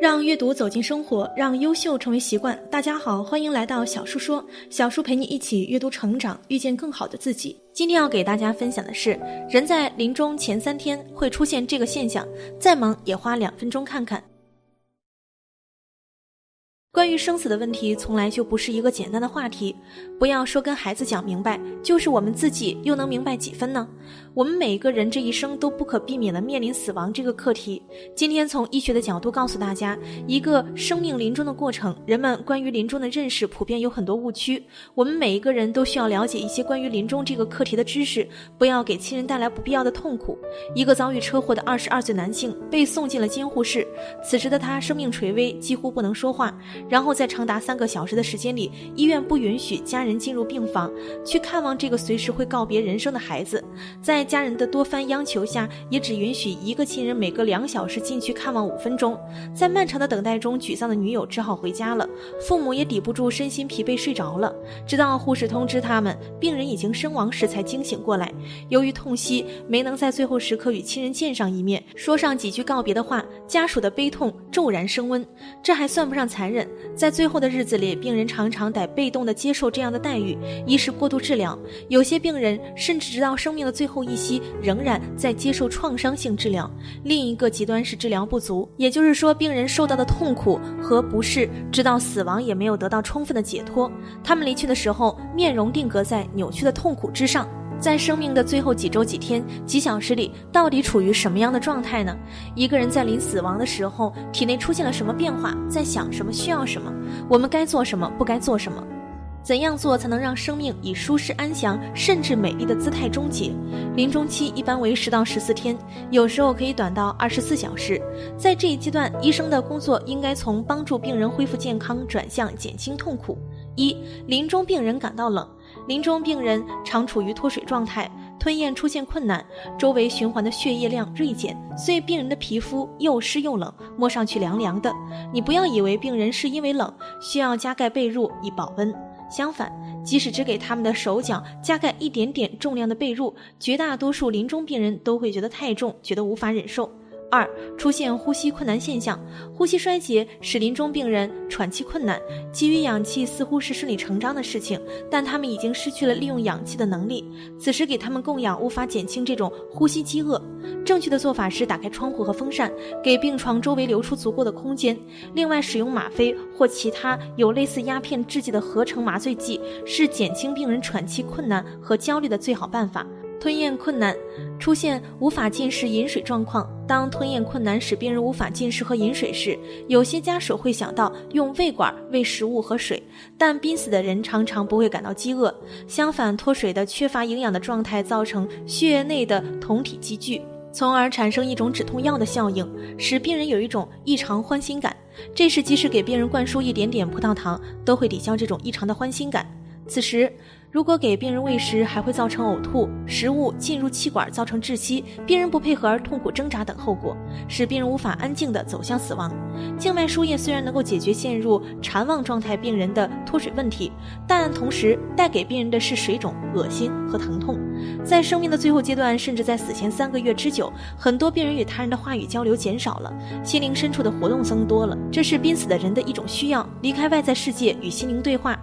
让阅读走进生活，让优秀成为习惯。大家好，欢迎来到小树说，小树陪你一起阅读成长，遇见更好的自己。今天要给大家分享的是，人在临终前三天会出现这个现象，再忙也花两分钟看看。关于生死的问题，从来就不是一个简单的话题。不要说跟孩子讲明白，就是我们自己又能明白几分呢？我们每一个人这一生都不可避免的面临死亡这个课题。今天从医学的角度告诉大家，一个生命临终的过程，人们关于临终的认识普遍有很多误区。我们每一个人都需要了解一些关于临终这个课题的知识，不要给亲人带来不必要的痛苦。一个遭遇车祸的二十二岁男性被送进了监护室，此时的他生命垂危，几乎不能说话。然后在长达三个小时的时间里，医院不允许家人进入病房去看望这个随时会告别人生的孩子。在家人的多番央求下，也只允许一个亲人每隔两小时进去看望五分钟。在漫长的等待中，沮丧的女友只好回家了。父母也抵不住身心疲惫，睡着了。直到护士通知他们病人已经身亡时，才惊醒过来。由于痛惜没能在最后时刻与亲人见上一面，说上几句告别的话，家属的悲痛骤然升温。这还算不上残忍。在最后的日子里，病人常常得被动地接受这样的待遇：一是过度治疗，有些病人甚至直到生命的最后一一息仍然在接受创伤性治疗；另一个极端是治疗不足，也就是说，病人受到的痛苦和不适，直到死亡也没有得到充分的解脱。他们离去的时候，面容定格在扭曲的痛苦之上。在生命的最后几周、几天、几小时里，到底处于什么样的状态呢？一个人在临死亡的时候，体内出现了什么变化？在想什么？需要什么？我们该做什么？不该做什么？怎样做才能让生命以舒适、安详，甚至美丽的姿态终结？临终期一般为十到十四天，有时候可以短到二十四小时。在这一阶段，医生的工作应该从帮助病人恢复健康转向减轻痛苦。一，临终病人感到冷。临终病人常处于脱水状态，吞咽出现困难，周围循环的血液量锐减，所以病人的皮肤又湿又冷，摸上去凉凉的。你不要以为病人是因为冷需要加盖被褥以保温，相反，即使只给他们的手脚加盖一点点重量的被褥，绝大多数临终病人都会觉得太重，觉得无法忍受。二、出现呼吸困难现象，呼吸衰竭使临终病人喘气困难。给予氧气似乎是顺理成章的事情，但他们已经失去了利用氧气的能力。此时给他们供氧无法减轻这种呼吸饥饿。正确的做法是打开窗户和风扇，给病床周围留出足够的空间。另外，使用吗啡或其他有类似鸦片制剂的合成麻醉剂，是减轻病人喘气困难和焦虑的最好办法。吞咽困难，出现无法进食、饮水状况。当吞咽困难使病人无法进食和饮水时，有些家属会想到用胃管喂食物和水，但濒死的人常常不会感到饥饿。相反，脱水的缺乏营养的状态造成血液内的酮体积聚，从而产生一种止痛药的效应，使病人有一种异常欢欣感。这时，即使给病人灌输一点点葡萄糖，都会抵消这种异常的欢欣感。此时，如果给病人喂食，还会造成呕吐、食物进入气管造成窒息、病人不配合而痛苦挣扎等后果，使病人无法安静地走向死亡。静脉输液虽然能够解决陷入缠妄状态病人的脱水问题，但同时带给病人的是水肿、恶心和疼痛。在生命的最后阶段，甚至在死前三个月之久，很多病人与他人的话语交流减少了，心灵深处的活动增多了。这是濒死的人的一种需要，离开外在世界与心灵对话。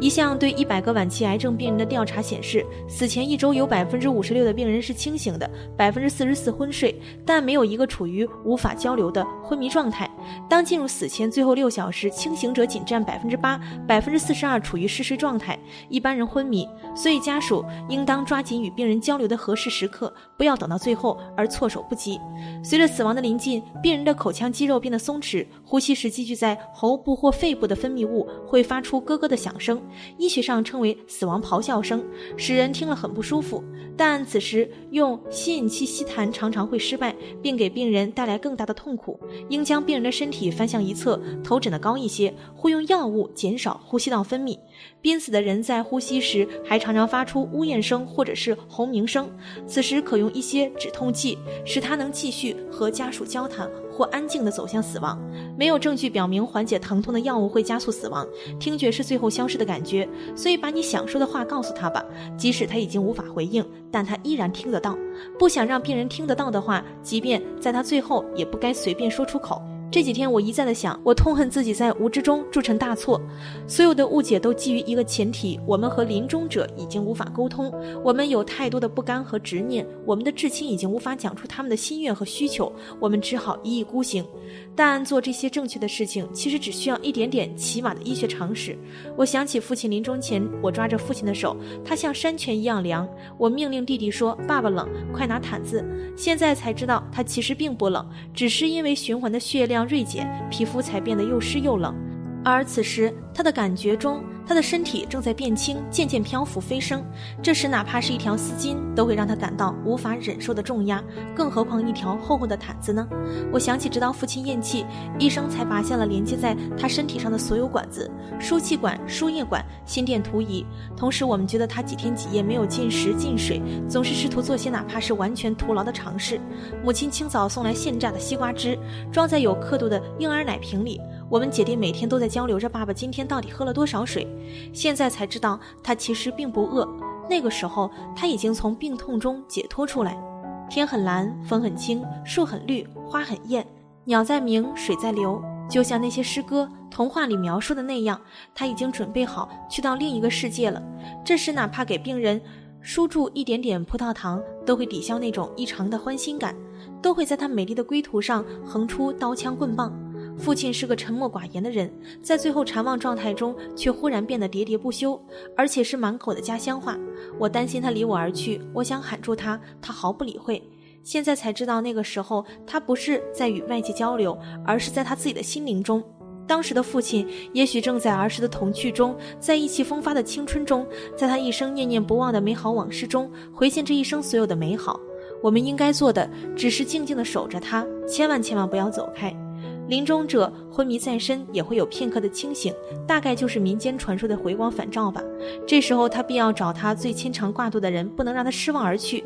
一项对一百个晚期癌症病人的调查显示，死前一周有百分之五十六的病人是清醒的，百分之四十四昏睡，但没有一个处于无法交流的昏迷状态。当进入死前最后六小时，清醒者仅占百分之八，百分之四十二处于嗜睡状态，一般人昏迷。所以家属应当抓紧与病人交流的合适时刻，不要等到最后而措手不及。随着死亡的临近，病人的口腔肌肉变得松弛，呼吸时积聚在喉部或肺部的分泌物会发出咯咯的响声，医学上称为死亡咆哮声，使人听了很不舒服。但此时用吸引器吸痰常常会失败，并给病人带来更大的痛苦。应将病人的身体翻向一侧，头枕得高一些，或用药物减少呼吸道分泌。濒死的人在呼吸时还常常发出呜咽声或者是轰鸣声，此时可用一些止痛剂，使他能继续和家属交谈或安静地走向死亡。没有证据表明缓解疼痛的药物会加速死亡。听觉是最后消失的感觉，所以把你想说的话告诉他吧，即使他已经无法回应，但他依然听得到。不想让病人听得到的话，即便在他最后，也不该随便说出口。这几天我一再的想，我痛恨自己在无知中铸成大错。所有的误解都基于一个前提：我们和临终者已经无法沟通，我们有太多的不甘和执念，我们的至亲已经无法讲出他们的心愿和需求，我们只好一意孤行。但做这些正确的事情，其实只需要一点点起码的医学常识。我想起父亲临终前，我抓着父亲的手，他像山泉一样凉。我命令弟弟说：“爸爸冷，快拿毯子。”现在才知道，他其实并不冷，只是因为循环的血量锐减，皮肤才变得又湿又冷。而此时，他的感觉中。他的身体正在变轻，渐渐漂浮飞升。这时，哪怕是一条丝巾，都会让他感到无法忍受的重压，更何况一条厚厚的毯子呢？我想起，直到父亲咽气，医生才拔下了连接在他身体上的所有管子：输气管、输液管、心电图仪。同时，我们觉得他几天几夜没有进食、进水，总是试图做些哪怕是完全徒劳的尝试。母亲清早送来现榨的西瓜汁，装在有刻度的婴儿奶瓶里。我们姐弟每天都在交流着爸爸今天到底喝了多少水。现在才知道，他其实并不饿。那个时候，他已经从病痛中解脱出来。天很蓝，风很轻，树很绿，花很艳，鸟在鸣，水在流，就像那些诗歌、童话里描述的那样。他已经准备好去到另一个世界了。这时，哪怕给病人输注一点点葡萄糖，都会抵消那种异常的欢欣感，都会在他美丽的归途上横出刀枪棍棒。父亲是个沉默寡言的人，在最后禅望状态中，却忽然变得喋喋不休，而且是满口的家乡话。我担心他离我而去，我想喊住他，他毫不理会。现在才知道，那个时候他不是在与外界交流，而是在他自己的心灵中。当时的父亲也许正在儿时的童趣中，在意气风发的青春中，在他一生念念不忘的美好往事中，回现这一生所有的美好。我们应该做的，只是静静地守着他，千万千万不要走开。临终者昏迷在身，也会有片刻的清醒，大概就是民间传说的回光返照吧。这时候他必要找他最牵肠挂肚的人，不能让他失望而去。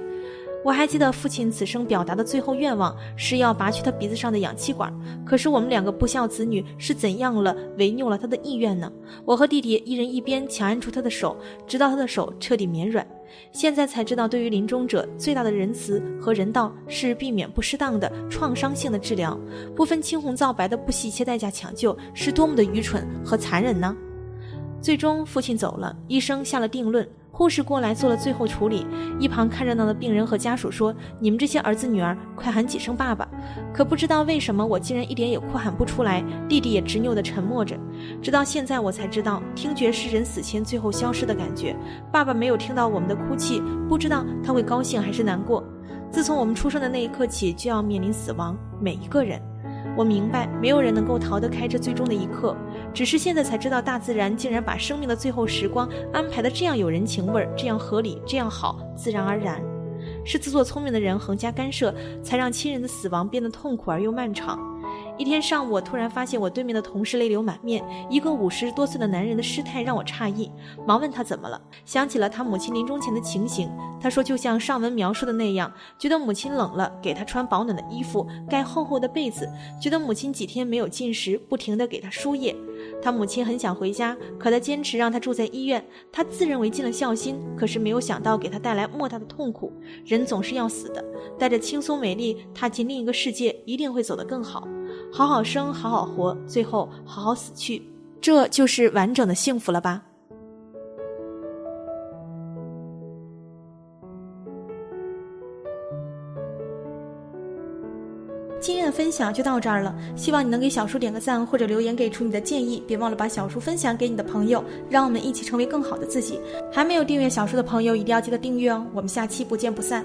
我还记得父亲此生表达的最后愿望是要拔去他鼻子上的氧气管，可是我们两个不孝子女是怎样了违拗了他的意愿呢？我和弟弟一人一边强按住他的手，直到他的手彻底绵软。现在才知道，对于临终者最大的仁慈和人道是避免不适当的创伤性的治疗，不分青红皂白的不惜一切代价抢救，是多么的愚蠢和残忍呢？最终，父亲走了，医生下了定论。护士过来做了最后处理，一旁看热闹的病人和家属说：“你们这些儿子女儿，快喊几声爸爸！”可不知道为什么，我竟然一点也哭喊不出来。弟弟也执拗地沉默着，直到现在我才知道，听觉是人死前最后消失的感觉。爸爸没有听到我们的哭泣，不知道他会高兴还是难过。自从我们出生的那一刻起，就要面临死亡，每一个人。我明白，没有人能够逃得开这最终的一刻。只是现在才知道，大自然竟然把生命的最后时光安排的这样有人情味儿，这样合理，这样好，自然而然。是自作聪明的人横加干涉，才让亲人的死亡变得痛苦而又漫长。一天上午，我突然发现我对面的同事泪流满面。一个五十多岁的男人的失态让我诧异，忙问他怎么了。想起了他母亲临终前的情形，他说就像上文描述的那样，觉得母亲冷了，给他穿保暖的衣服，盖厚厚的被子；觉得母亲几天没有进食，不停地给他输液。他母亲很想回家，可他坚持让他住在医院。他自认为尽了孝心，可是没有想到给他带来莫大的痛苦。人总是要死的，带着轻松美丽踏进另一个世界，一定会走得更好。好好生，好好活，最后好好死去，这就是完整的幸福了吧？今天的分享就到这儿了，希望你能给小叔点个赞或者留言给出你的建议，别忘了把小叔分享给你的朋友，让我们一起成为更好的自己。还没有订阅小叔的朋友，一定要记得订阅哦。我们下期不见不散。